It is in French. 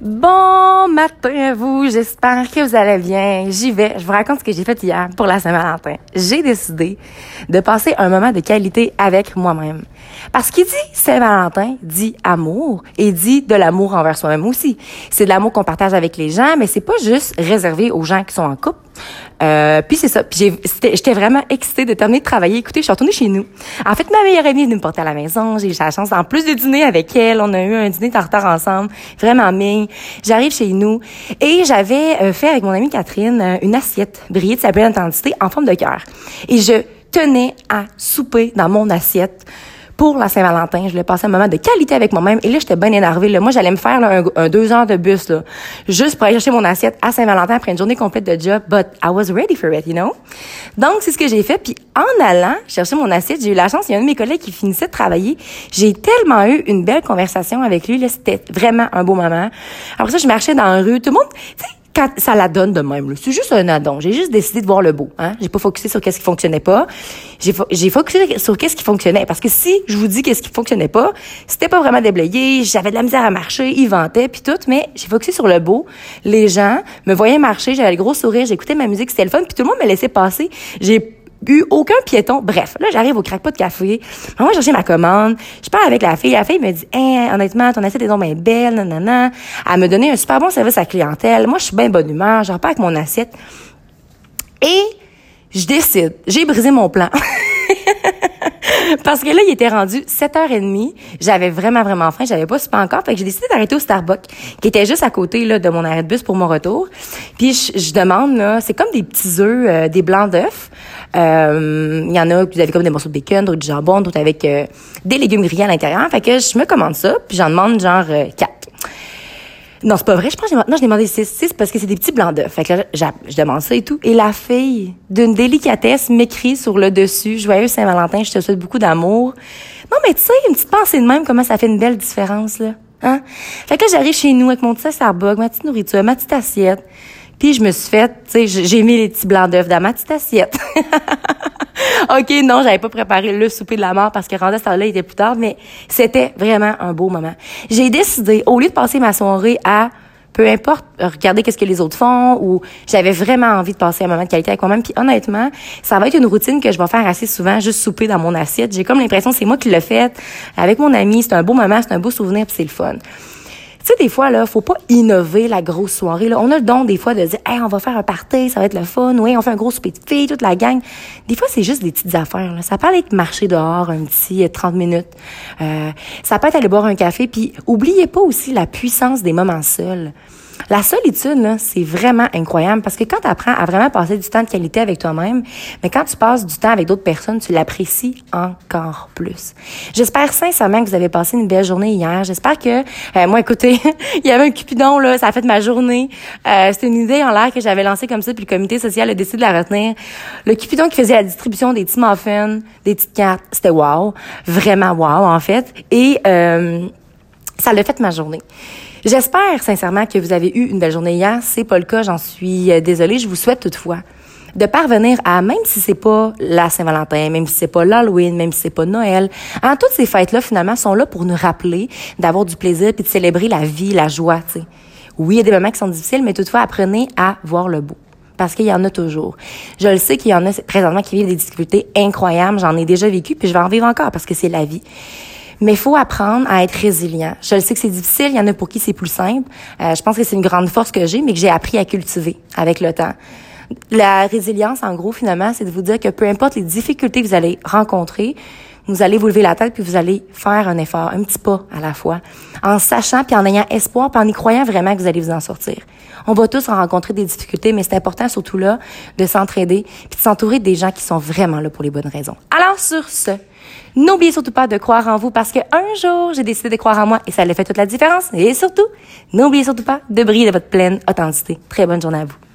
Bon matin à vous, j'espère que vous allez bien. J'y vais, je vous raconte ce que j'ai fait hier pour la Saint-Valentin. J'ai décidé de passer un moment de qualité avec moi-même. Parce qu'il dit Saint-Valentin dit amour et dit de l'amour envers soi-même aussi. C'est de l'amour qu'on partage avec les gens, mais c'est pas juste réservé aux gens qui sont en couple. Euh, puis c'est ça. Puis j'étais vraiment excitée de terminer de travailler. Écoutez, je suis retournée chez nous. En fait, ma meilleure amie est venue me porter à la maison. J'ai eu la chance, en plus de dîner avec elle, on a eu un dîner tartare ensemble, vraiment mignon. J'arrive chez nous et j'avais euh, fait avec mon amie Catherine euh, une assiette brillée de sa pleine intensité en forme de cœur. Et je tenais à souper dans mon assiette pour la Saint-Valentin. Je voulais passer un moment de qualité avec moi-même. Et là, j'étais bien énervée. Là. Moi, j'allais me faire un, deux heures de bus, là, juste pour aller chercher mon assiette à Saint-Valentin après une journée complète de job. But I was ready for it, you know? Donc, c'est ce que j'ai fait. Puis, en allant chercher mon assiette, j'ai eu la chance. Il y a un de mes collègues qui finissait de travailler. J'ai tellement eu une belle conversation avec lui. Là, c'était vraiment un beau moment. Après ça, je marchais dans la rue. Tout le monde, tu sais, ça la donne de même. C'est juste un addon. J'ai juste décidé de voir le beau. Hein? J'ai pas focusé sur qu'est-ce qui fonctionnait pas. J'ai fo focusé sur qu'est-ce qui fonctionnait. Parce que si je vous dis qu'est-ce qui fonctionnait pas, c'était pas vraiment déblayé. J'avais de la misère à marcher, il ventait puis tout. Mais j'ai focusé sur le beau. Les gens me voyaient marcher, j'avais le gros sourire, j'écoutais ma musique, c'était le fun. Puis tout le monde me laissait passer. J'ai eu aucun piéton. Bref, là, j'arrive au crackpot de café. Moi, chercher ma commande. Je parle avec la fille. La fille me dit, hey, honnêtement, ton assiette est donc bien belle, nanana. Elle me donnait un super bon service à clientèle. Moi, je suis bien bonne humeur. Je repars avec mon assiette. Et je décide. J'ai brisé mon plan. Parce que là, il était rendu 7h30. J'avais vraiment, vraiment faim. J'avais pas super encore. Fait j'ai décidé d'arrêter au Starbucks, qui était juste à côté là, de mon arrêt de bus pour mon retour. Puis je, demande, là, c'est comme des petits œufs, euh, des blancs d'œufs. Euh, il y en a vous avez comme des morceaux de bacon, d'autres du jambon, d'autres avec euh, des légumes grillés à l'intérieur. Fait que je me commande ça, puis j'en demande genre quatre. Non, c'est pas vrai. Je pense que demandé 6, 6 parce que c'est des petits blancs d'œufs. Fait que là, je demande ça et tout. Et la fille, d'une délicatesse, m'écrit sur le dessus, Joyeux Saint-Valentin, je te souhaite beaucoup d'amour. Non, mais tu sais, une petite pensée de même, comment ça fait une belle différence, là. Hein? Fait que là, j'arrive chez nous avec mon petit Starbucks, ma petite nourriture, ma petite assiette. Puis je me suis fait, tu sais, j'ai mis les petits blancs d'œufs dans ma petite assiette. OK, non, j'avais pas préparé le souper de la mort parce que rendu à là il était plus tard, mais c'était vraiment un beau moment. J'ai décidé, au lieu de passer ma soirée à peu importe, regarder qu'est-ce que les autres font ou j'avais vraiment envie de passer un moment de qualité avec moi-même. Puis honnêtement, ça va être une routine que je vais faire assez souvent, juste souper dans mon assiette. J'ai comme l'impression c'est moi qui l'ai fait avec mon ami. C'est un beau moment, c'est un beau souvenir, puis c'est le fun. Sais, des fois, là, faut pas innover la grosse soirée. Là. On a le don, des fois, de dire, hey, on va faire un party, ça va être le fun. Oui, on fait un gros souper de filles, toute la gang. Des fois, c'est juste des petites affaires. Là. Ça peut aller être marcher dehors un petit 30 euh, minutes. Euh, ça peut être aller boire un café. Puis, oubliez pas aussi la puissance des moments seuls. La solitude, c'est vraiment incroyable parce que quand tu apprends à vraiment passer du temps de qualité avec toi-même, mais quand tu passes du temps avec d'autres personnes, tu l'apprécies encore plus. J'espère sincèrement que vous avez passé une belle journée hier. J'espère que, euh, moi, écoutez, il y avait un cupidon, là, ça a fait ma journée. Euh, C'était une idée en l'air que j'avais lancée comme ça, puis le comité social a décidé de la retenir. Le cupidon qui faisait la distribution des petits muffins, des petites cartes, c'était wow. Vraiment wow, en fait. Et euh, ça l'a fait ma journée. J'espère sincèrement que vous avez eu une belle journée hier. C'est pas le cas, j'en suis euh, désolée. Je vous souhaite toutefois de parvenir à, même si c'est pas la Saint-Valentin, même si c'est pas l'Halloween, même si c'est pas Noël, hein, toutes ces fêtes-là, finalement, sont là pour nous rappeler d'avoir du plaisir puis de célébrer la vie, la joie, tu sais. Oui, il y a des moments qui sont difficiles, mais toutefois, apprenez à voir le beau. Parce qu'il y en a toujours. Je le sais qu'il y en a présentement qui vivent des difficultés incroyables. J'en ai déjà vécu, puis je vais en vivre encore parce que c'est la vie. Mais il faut apprendre à être résilient. Je le sais que c'est difficile, il y en a pour qui c'est plus simple. Euh, je pense que c'est une grande force que j'ai, mais que j'ai appris à cultiver avec le temps. La résilience, en gros, finalement, c'est de vous dire que peu importe les difficultés que vous allez rencontrer, vous allez vous lever la tête puis vous allez faire un effort, un petit pas à la fois, en sachant puis en ayant espoir puis en y croyant vraiment que vous allez vous en sortir. On va tous rencontrer des difficultés, mais c'est important surtout là de s'entraider puis de s'entourer des gens qui sont vraiment là pour les bonnes raisons. Alors sur ce, N'oubliez surtout pas de croire en vous parce qu'un jour, j'ai décidé de croire en moi et ça a fait toute la différence. Et surtout, n'oubliez surtout pas de briller de votre pleine authenticité. Très bonne journée à vous.